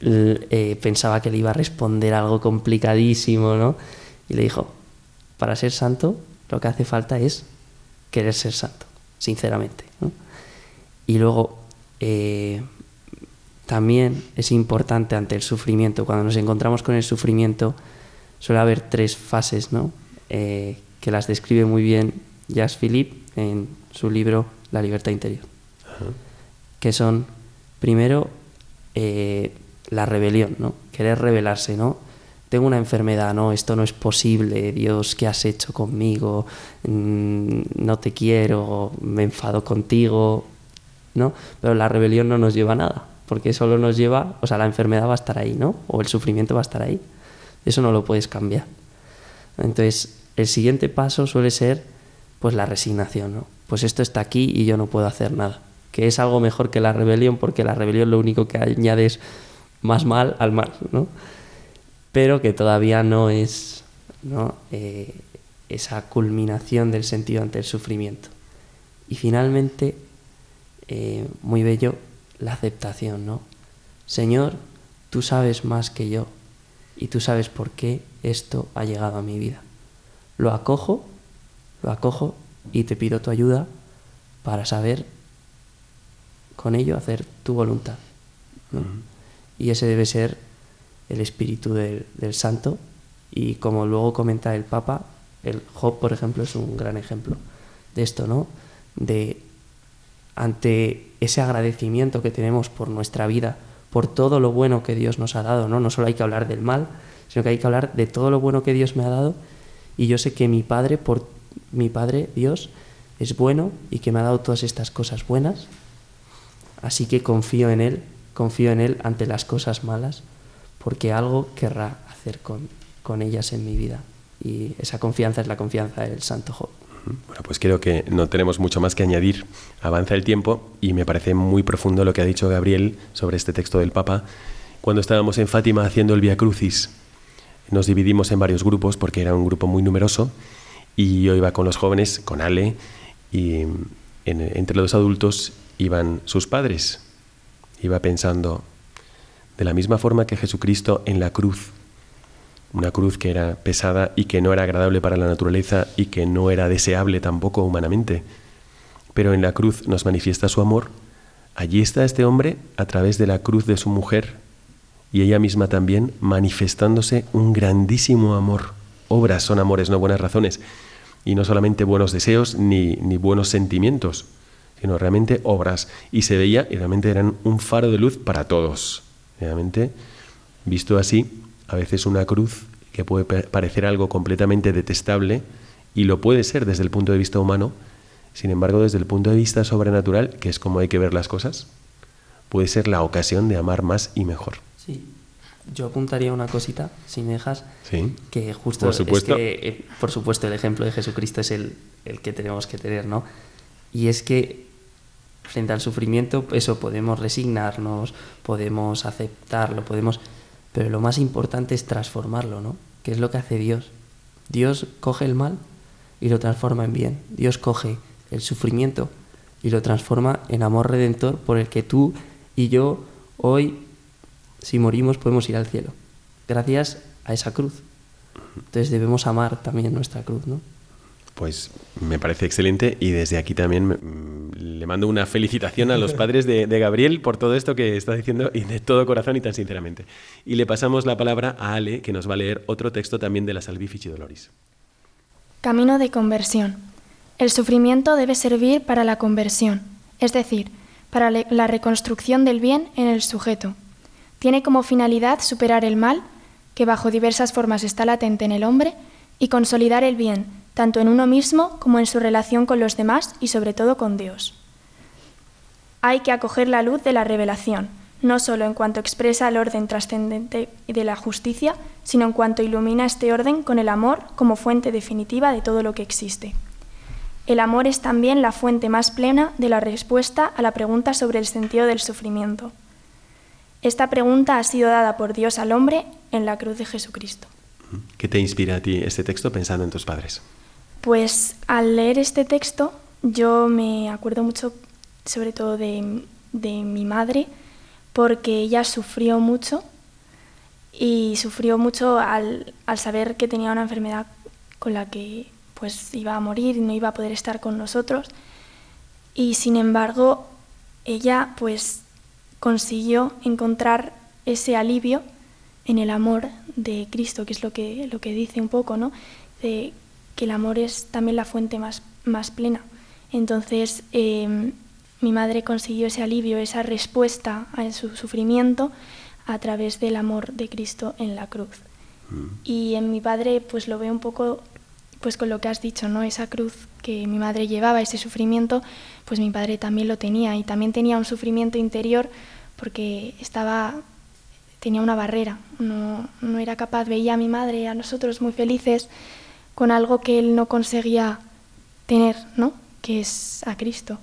eh, pensaba que le iba a responder algo complicadísimo, ¿no? Y le dijo, para ser santo lo que hace falta es querer ser santo, sinceramente. Y luego, eh, también es importante ante el sufrimiento, cuando nos encontramos con el sufrimiento, suele haber tres fases, ¿no? Eh, que las describe muy bien Jacques Philippe en su libro La libertad interior, que son Primero, eh, la rebelión, ¿no? Querer rebelarse, ¿no? Tengo una enfermedad, ¿no? Esto no es posible, Dios, ¿qué has hecho conmigo? Mm, no te quiero, me enfado contigo, ¿no? Pero la rebelión no nos lleva a nada, porque solo nos lleva, o sea, la enfermedad va a estar ahí, ¿no? O el sufrimiento va a estar ahí. Eso no lo puedes cambiar. Entonces, el siguiente paso suele ser, pues, la resignación, ¿no? Pues esto está aquí y yo no puedo hacer nada que es algo mejor que la rebelión, porque la rebelión lo único que añade es más mal al mal, ¿no? Pero que todavía no es ¿no? Eh, esa culminación del sentido ante el sufrimiento. Y finalmente, eh, muy bello, la aceptación, ¿no? Señor, tú sabes más que yo y tú sabes por qué esto ha llegado a mi vida. Lo acojo, lo acojo y te pido tu ayuda para saber con ello hacer tu voluntad. Y ese debe ser el espíritu del, santo. Y como luego comenta el Papa, el Job, por ejemplo, es un gran ejemplo de esto, ¿no? De ante ese agradecimiento que tenemos por nuestra vida, por todo lo bueno que Dios nos ha dado, ¿no? No solo hay que hablar del mal, sino que hay que hablar de todo lo bueno que Dios me ha dado. Y yo sé que mi Padre, por mi Padre, Dios, es bueno y que me ha dado todas estas cosas buenas Así que confío en Él confío en Él ante las cosas malas, porque algo querrá hacer con, con ellas en mi vida. Y esa confianza es la confianza del Santo Job. Bueno, pues creo que no tenemos mucho más que añadir. Avanza el tiempo y me parece muy profundo lo que ha dicho Gabriel sobre este texto del Papa. Cuando estábamos en Fátima haciendo el Via Crucis, nos dividimos en varios grupos porque era un grupo muy numeroso y yo iba con los jóvenes, con Ale, y entre los adultos iban sus padres. Iba pensando, de la misma forma que Jesucristo en la cruz una cruz que era pesada y que no era agradable para la naturaleza y que no era deseable tampoco humanamente. Pero en la cruz nos manifiesta su amor. Allí está este hombre a través de la cruz de su mujer y ella misma también manifestándose un grandísimo amor. Obras son amores, no buenas razones. Y no solamente buenos deseos ni, ni buenos sentimientos, sino realmente obras. Y se veía y realmente eran un faro de luz para todos. Realmente, visto así, a veces una cruz que puede parecer algo completamente detestable y lo puede ser desde el punto de vista humano, sin embargo desde el punto de vista sobrenatural, que es como hay que ver las cosas, puede ser la ocasión de amar más y mejor. Sí, yo apuntaría una cosita, si me dejas, sí. que justo por supuesto. Es que, eh, por supuesto, el ejemplo de Jesucristo es el, el que tenemos que tener, ¿no? Y es que frente al sufrimiento, eso podemos resignarnos, podemos aceptarlo, podemos pero lo más importante es transformarlo, ¿no? ¿Qué es lo que hace Dios? Dios coge el mal y lo transforma en bien. Dios coge el sufrimiento y lo transforma en amor redentor por el que tú y yo hoy, si morimos, podemos ir al cielo. Gracias a esa cruz. Entonces debemos amar también nuestra cruz, ¿no? Pues me parece excelente y desde aquí también le mando una felicitación a los padres de, Gabriel por todo esto que está diciendo y de todo corazón y tan sinceramente. Y le pasamos la palabra a Ale, que nos va a leer otro texto también de la Salvifici Doloris. Camino de conversión. El sufrimiento debe servir para la conversión, es decir, para la reconstrucción del bien en el sujeto. Tiene como finalidad superar el mal, que bajo diversas formas está latente en el hombre, y consolidar el bien, tanto en uno mismo como en su relación con los demás y sobre todo con Dios. Hay que acoger la luz de la revelación, no solo en cuanto expresa el orden trascendente de la justicia, sino en cuanto ilumina este orden con el amor como fuente definitiva de todo lo que existe. El amor es también la fuente más plena de la respuesta a la pregunta sobre el sentido del sufrimiento. Esta pregunta ha sido dada por Dios al hombre en la cruz de Jesucristo. ¿Qué te inspira a ti este texto pensando en tus padres? Pues al leer este texto yo me acuerdo mucho sobre todo de, mi madre porque ella sufrió mucho y sufrió mucho al, saber que tenía una enfermedad con la que pues iba a morir y no iba a poder estar con nosotros y sin embargo ella pues consiguió encontrar ese alivio en el amor de Cristo, que es lo que, lo que dice un poco, ¿no? De que el amor es también la fuente más, más plena. Entonces, em, mi madre consiguió ese alivio, esa respuesta a su sufrimiento a través del amor de Cristo en la cruz. Mm. Y en mi padre, pues lo veo un poco pues con lo que has dicho, ¿no? Esa cruz que mi madre llevaba, ese sufrimiento, pues mi padre también lo tenía y también tenía un sufrimiento interior porque estaba tenía una barrera, no, no era capaz, veía a mi madre, a nosotros muy felices, con algo que él no conseguía tener, ¿no? que es a Cristo.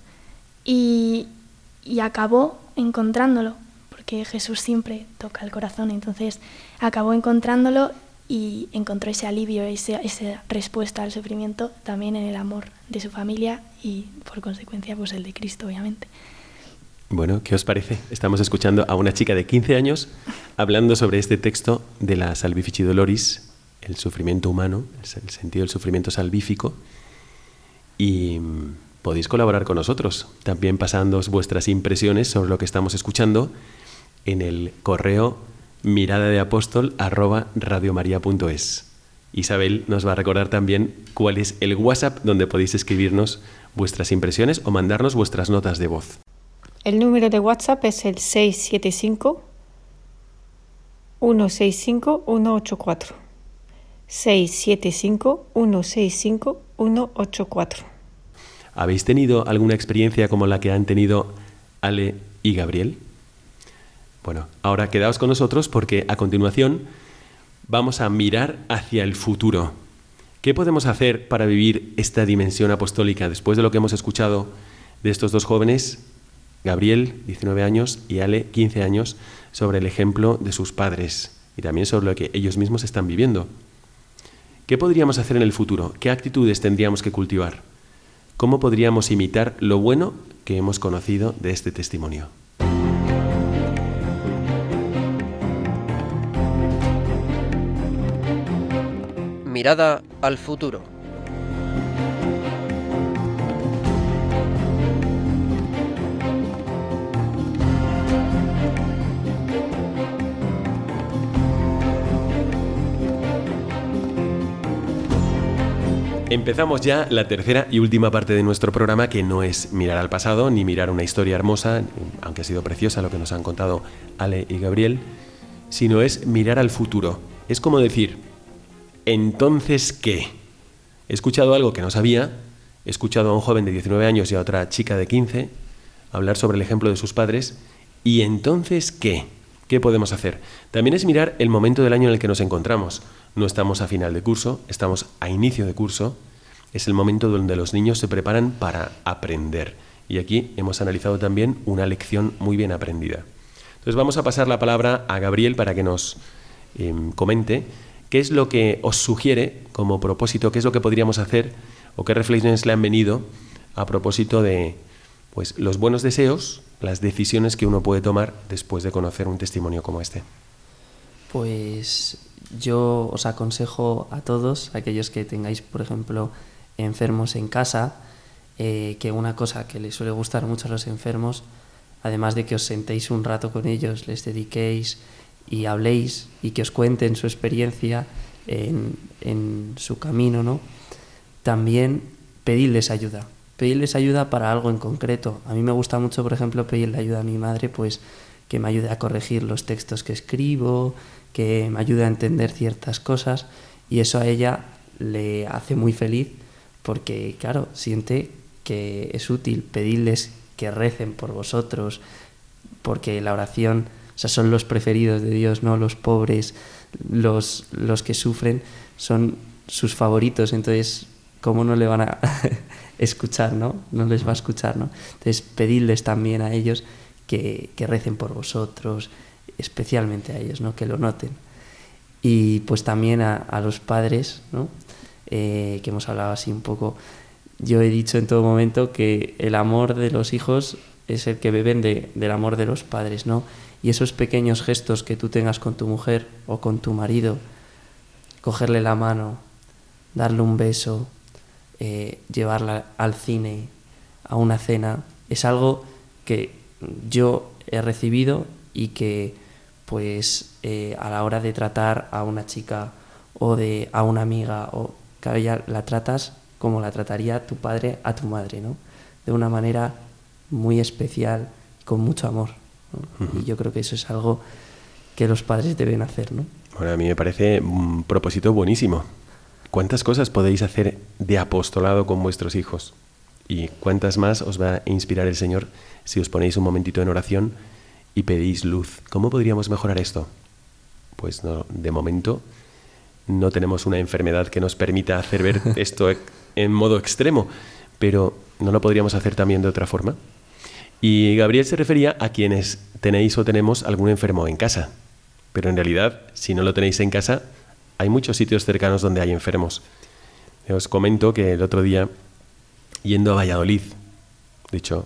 Y, y acabó encontrándolo, porque Jesús siempre toca el corazón, entonces acabó encontrándolo y encontró ese alivio, ese, esa respuesta al sufrimiento también en el amor de su familia y por consecuencia pues el de Cristo, obviamente. Bueno, ¿qué os parece? Estamos escuchando a una chica de 15 años hablando sobre este texto de la Salvifici Doloris, el sufrimiento humano, el sentido del sufrimiento salvífico. Y mm, podéis colaborar con nosotros, también pasando vuestras impresiones sobre lo que estamos escuchando en el correo mirada de apóstol Isabel nos va a recordar también cuál es el WhatsApp donde podéis escribirnos vuestras impresiones o mandarnos vuestras notas de voz. El número de WhatsApp es el 675 165 184. 675-165-184. ¿Habéis tenido alguna experiencia como la que han tenido Ale y Gabriel? Bueno, ahora quedaos con nosotros porque a continuación vamos a mirar hacia el futuro. ¿Qué podemos hacer para vivir esta dimensión apostólica después de lo que hemos escuchado de estos dos jóvenes, Gabriel, 19 años, y Ale, 15 años, sobre el ejemplo de sus padres y también sobre lo que ellos mismos están viviendo? ¿Qué podríamos hacer en el futuro? ¿Qué actitudes tendríamos que cultivar? ¿Cómo podríamos imitar lo bueno que hemos conocido de este testimonio? Mirada al futuro. Empezamos ya la tercera y última parte de nuestro programa, que no es mirar al pasado ni mirar una historia hermosa, aunque ha sido preciosa lo que nos han contado Ale y Gabriel, sino es mirar al futuro. Es como decir, entonces, ¿qué? He escuchado algo que no sabía, he escuchado a un joven de 19 años y a otra chica de 15 hablar sobre el ejemplo de sus padres, y entonces, ¿qué? ¿Qué podemos hacer? También es mirar el momento del año en el que nos encontramos. No estamos a final de curso, estamos a inicio de curso. Es el momento donde los niños se preparan para aprender. Y aquí hemos analizado también una lección muy bien aprendida. Entonces vamos a pasar la palabra a Gabriel para que nos eh, comente qué es lo que os sugiere como propósito, qué es lo que podríamos hacer o qué reflexiones le han venido a propósito de pues, los buenos deseos, las decisiones que uno puede tomar después de conocer un testimonio como este. Pues yo os aconsejo a todos, aquellos que tengáis, por ejemplo, enfermos en casa, eh, que una cosa que les suele gustar mucho a los enfermos, además de que os sentéis un rato con ellos, les dediquéis y habléis y que os cuenten su experiencia en, en su camino, ¿no? También pedirles ayuda, pedirles ayuda para algo en concreto. A mí me gusta mucho, por ejemplo, pedirle ayuda a mi madre, pues que me ayude a corregir los textos que escribo, que me ayude a entender ciertas cosas y eso a ella le hace muy feliz porque, claro, siente que es útil pedirles que recen por vosotros, porque la oración, o sea, son los preferidos de Dios, ¿no? Los pobres, los, los que sufren, son sus favoritos, entonces, ¿cómo no le van a escuchar, no? No les va a escuchar, ¿no? Entonces, pedirles también a ellos que, que recen por vosotros, especialmente a ellos, ¿no? que lo noten. Y pues también a, a los padres, ¿no? Eh, que hemos hablado así un poco. Yo he dicho en todo momento que el amor de los hijos es el que beben de, del amor de los padres, ¿no? Y esos pequeños gestos que tú tengas con tu mujer o con tu marido, cogerle la mano, darle un beso, eh, llevarla al cine, a una cena, es algo que yo he recibido y que pues eh, a la hora de tratar a una chica o de a una amiga o claro ya la tratas como la trataría tu padre a tu madre no de una manera muy especial con mucho amor ¿no? y yo creo que eso es algo que los padres deben hacer no bueno a mí me parece un propósito buenísimo cuántas cosas podéis hacer de apostolado con vuestros hijos y cuántas más os va a inspirar el Señor si os ponéis un momentito en oración y pedís luz. ¿Cómo podríamos mejorar esto? Pues no, de momento no tenemos una enfermedad que nos permita hacer ver esto en modo extremo, pero ¿no lo podríamos hacer también de otra forma? Y Gabriel se refería a quienes tenéis o tenemos algún enfermo en casa, pero en realidad, si no lo tenéis en casa, hay muchos sitios cercanos donde hay enfermos. Os comento que el otro día, yendo a Valladolid, de hecho,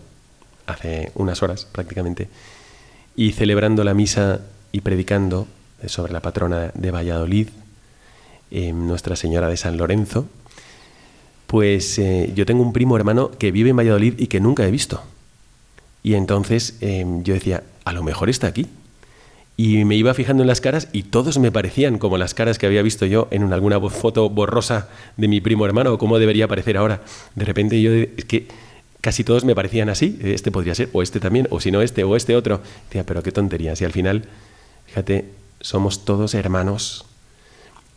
hace unas horas prácticamente, y celebrando la misa y predicando sobre la patrona de Valladolid, eh, Nuestra Señora de San Lorenzo, pues eh, yo tengo un primo hermano que vive en Valladolid y que nunca he visto. Y entonces eh, yo decía, a lo mejor está aquí. Y me iba fijando en las caras y todos me parecían como las caras que había visto yo en alguna foto borrosa de mi primo hermano, o cómo debería parecer ahora. De repente yo, es que casi todos me parecían así, este podría ser, o este también, o si no este, o este otro. Decía, pero qué tontería, si al final, fíjate, somos todos hermanos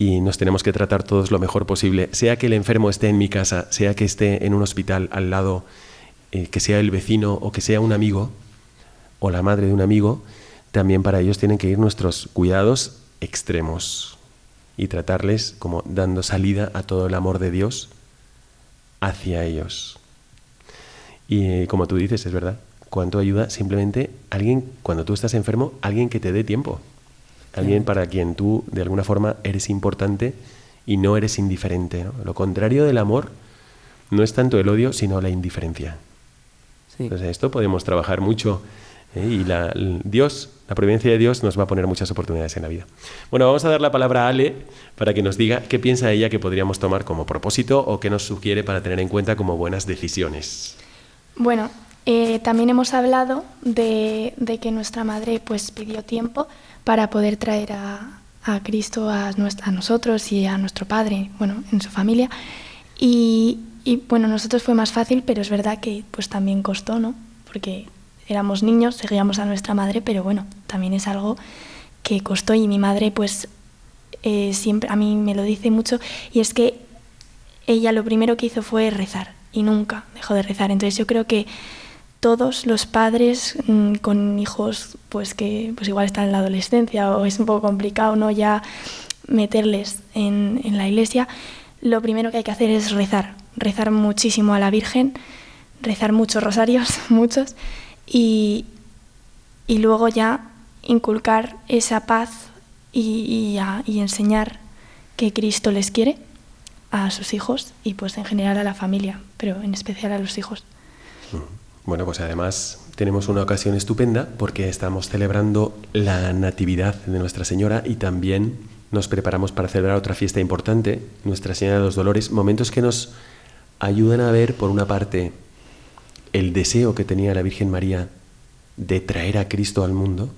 y nos tenemos que tratar todos lo mejor posible, sea que el enfermo esté en mi casa, sea que esté en un hospital al lado, eh, que sea el vecino o que sea un amigo o la madre de un amigo, también para ellos tienen que ir nuestros cuidados extremos y tratarles como dando salida a todo el amor de Dios hacia ellos. Y como tú dices, es verdad, cuánto ayuda simplemente alguien, cuando tú estás enfermo, alguien que te dé tiempo, alguien para quien tú de alguna forma eres importante y no eres indiferente. Lo contrario del amor no es tanto el odio, sino la indiferencia. Entonces, esto podemos trabajar mucho ¿eh? y la, Dios, la providencia de Dios nos va a poner muchas oportunidades en la vida. Bueno, vamos a dar la palabra a Ale para que nos diga qué piensa ella que podríamos tomar como propósito o qué nos sugiere para tener en cuenta como buenas decisiones. Bueno, eh, también hemos hablado de, que nuestra madre pues pidió tiempo para poder traer a, Cristo a, a, nosotros y a nuestro padre, bueno, en su familia. Y, y, bueno, nosotros fue más fácil, pero es verdad que pues también costó, ¿no? Porque éramos niños, seguíamos a nuestra madre, pero bueno, también es algo que costó y mi madre pues eh, siempre a mí me lo dice mucho y es que ella lo primero que hizo fue rezar y nunca dejó de rezar. Entonces yo creo que todos los padres mm, con hijos pues que pues igual están en la adolescencia o es un poco complicado no ya meterles en, en la iglesia, lo primero que hay que hacer es rezar, rezar muchísimo a la Virgen, rezar muchos rosarios, muchos, y, y luego ya inculcar esa paz y, y, enseñar que Cristo les quiere a sus hijos y pues en general a la familia, pero en especial a los hijos. Bueno, pues además tenemos una ocasión estupenda porque estamos celebrando la Natividad de Nuestra Señora y también nos preparamos para celebrar otra fiesta importante, Nuestra Señora de los Dolores, momentos que nos ayudan a ver, por una parte, el deseo que tenía la Virgen María de traer a Cristo al mundo,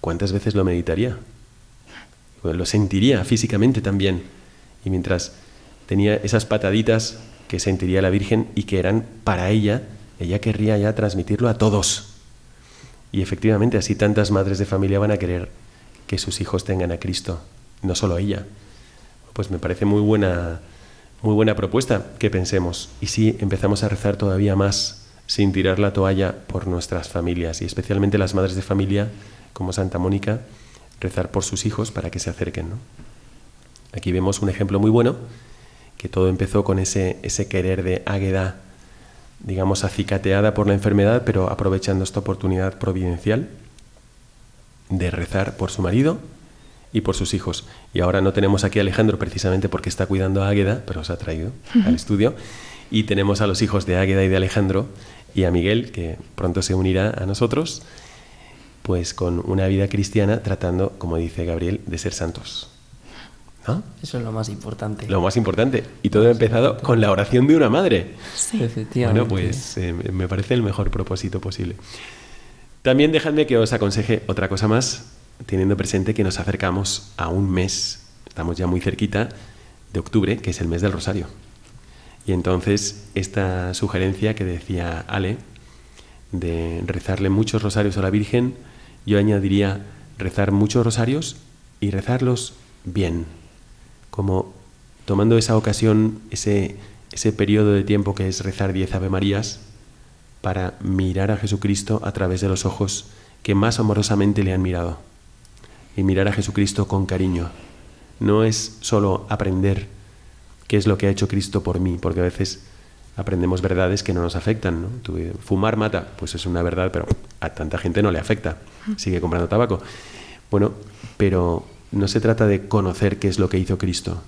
¿cuántas veces lo meditaría? lo sentiría físicamente también. Y mientras tenía esas pataditas que sentiría la Virgen y que eran para ella, ella querría ya transmitirlo a todos. Y efectivamente así tantas madres de familia van a querer que sus hijos tengan a Cristo, no solo ella. Pues me parece muy buena, muy buena propuesta que pensemos. Y si empezamos a rezar todavía más sin tirar la toalla por nuestras familias y especialmente las madres de familia como Santa Mónica, rezar por sus hijos para que se acerquen. Aquí vemos un ejemplo muy bueno, que todo empezó con ese, ese querer de Águeda, digamos, acicateada por la enfermedad, pero aprovechando esta oportunidad providencial de rezar por su marido y por sus hijos. Y ahora no tenemos aquí a Alejandro precisamente porque está cuidando a Águeda, pero se ha traído al estudio. Y tenemos a los hijos de Águeda y de Alejandro y a Miguel, que pronto se unirá a nosotros, pues con una vida cristiana tratando, como dice Gabriel, de ser santos. ¿No? Eso es lo más importante. Lo más importante. Y todo ha empezado con la oración de una madre. Sí, efectivamente. Bueno, pues eh, me parece el mejor propósito posible. También dejadme que os aconseje otra cosa más, teniendo presente que nos acercamos a un mes, estamos ya muy cerquita, de octubre, que es el mes del Rosario. Y entonces esta sugerencia que decía Ale, de rezarle muchos rosarios a la Virgen, yo añadiría rezar muchos rosarios y rezarlos bien, como tomando esa ocasión, ese, ese periodo de tiempo que es rezar diez Ave Marías, para mirar a Jesucristo a través de los ojos que más amorosamente le han mirado. Y mirar a Jesucristo con cariño. No es solo aprender qué es lo que ha hecho Cristo por mí, porque a veces aprendemos verdades que no nos afectan. ¿no? fumar mata, pues es una verdad, pero a tanta gente no le afecta, sigue comprando tabaco. Bueno, pero no se trata de conocer qué es lo que hizo Cristo,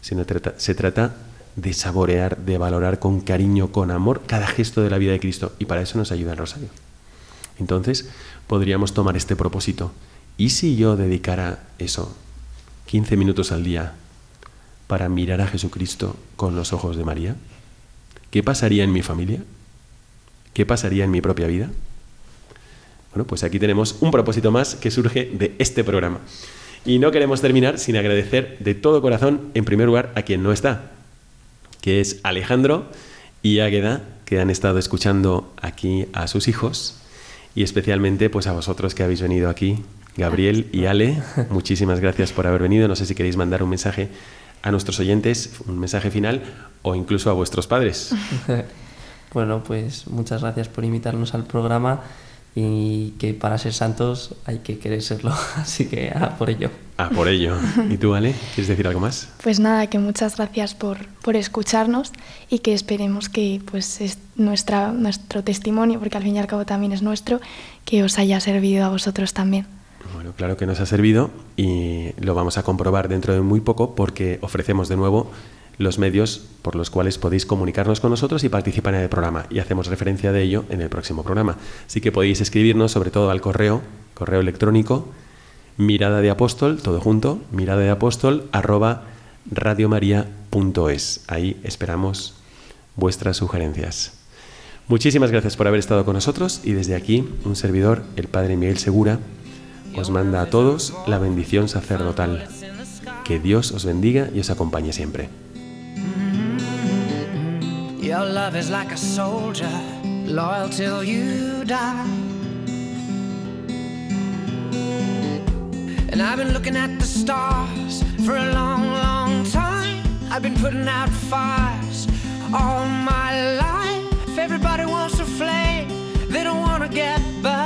sino trata, se trata de saborear, de valorar con cariño, con amor cada gesto de la vida de Cristo. Y para eso nos ayuda el rosario. Entonces, podríamos tomar este propósito. ¿Y si yo dedicara eso, 15 minutos al día, para mirar a Jesucristo con los ojos de María? ¿Qué pasaría en mi familia? ¿Qué pasaría en mi propia vida? Bueno, pues aquí tenemos un propósito más que surge de este programa. Y no queremos terminar sin agradecer de todo corazón, en primer lugar, a quien no está, que es Alejandro y Águeda, que han estado escuchando aquí a sus hijos, y especialmente pues a vosotros que habéis venido aquí, Gabriel y Ale. Muchísimas gracias por haber venido. No sé si queréis mandar un mensaje a nuestros oyentes un mensaje final o incluso a vuestros padres. bueno, pues muchas gracias por invitarnos al programa y que para ser santos hay que querer serlo, así que a por ello. A por ello. ¿Y tú, Ale? ¿Quieres decir algo más? Pues nada, que muchas gracias por, por escucharnos y que esperemos que pues es nuestra, nuestro testimonio, porque al fin y al cabo también es nuestro, que os haya servido a vosotros también. Claro que nos ha servido y lo vamos a comprobar dentro de muy poco porque ofrecemos de nuevo los medios por los cuales podéis comunicarnos con nosotros y participar en el programa. Y hacemos referencia de ello en el próximo programa. Así que podéis escribirnos sobre todo al correo, correo electrónico, mirada de apóstol, todo junto, mirada de apóstol, arroba radiomaria.es. Ahí esperamos vuestras sugerencias. Muchísimas gracias por haber estado con nosotros y desde aquí un servidor, el Padre Miguel Segura, os manda a todos la bendición sacerdotal. Que Dios os bendiga y os acompañe siempre. Your love is like a soldier, loyal till you die. And I've been looking at the stars for a long, long time. I've been putting out fires all my life. Everybody wants a flame, they don't wanna get burned.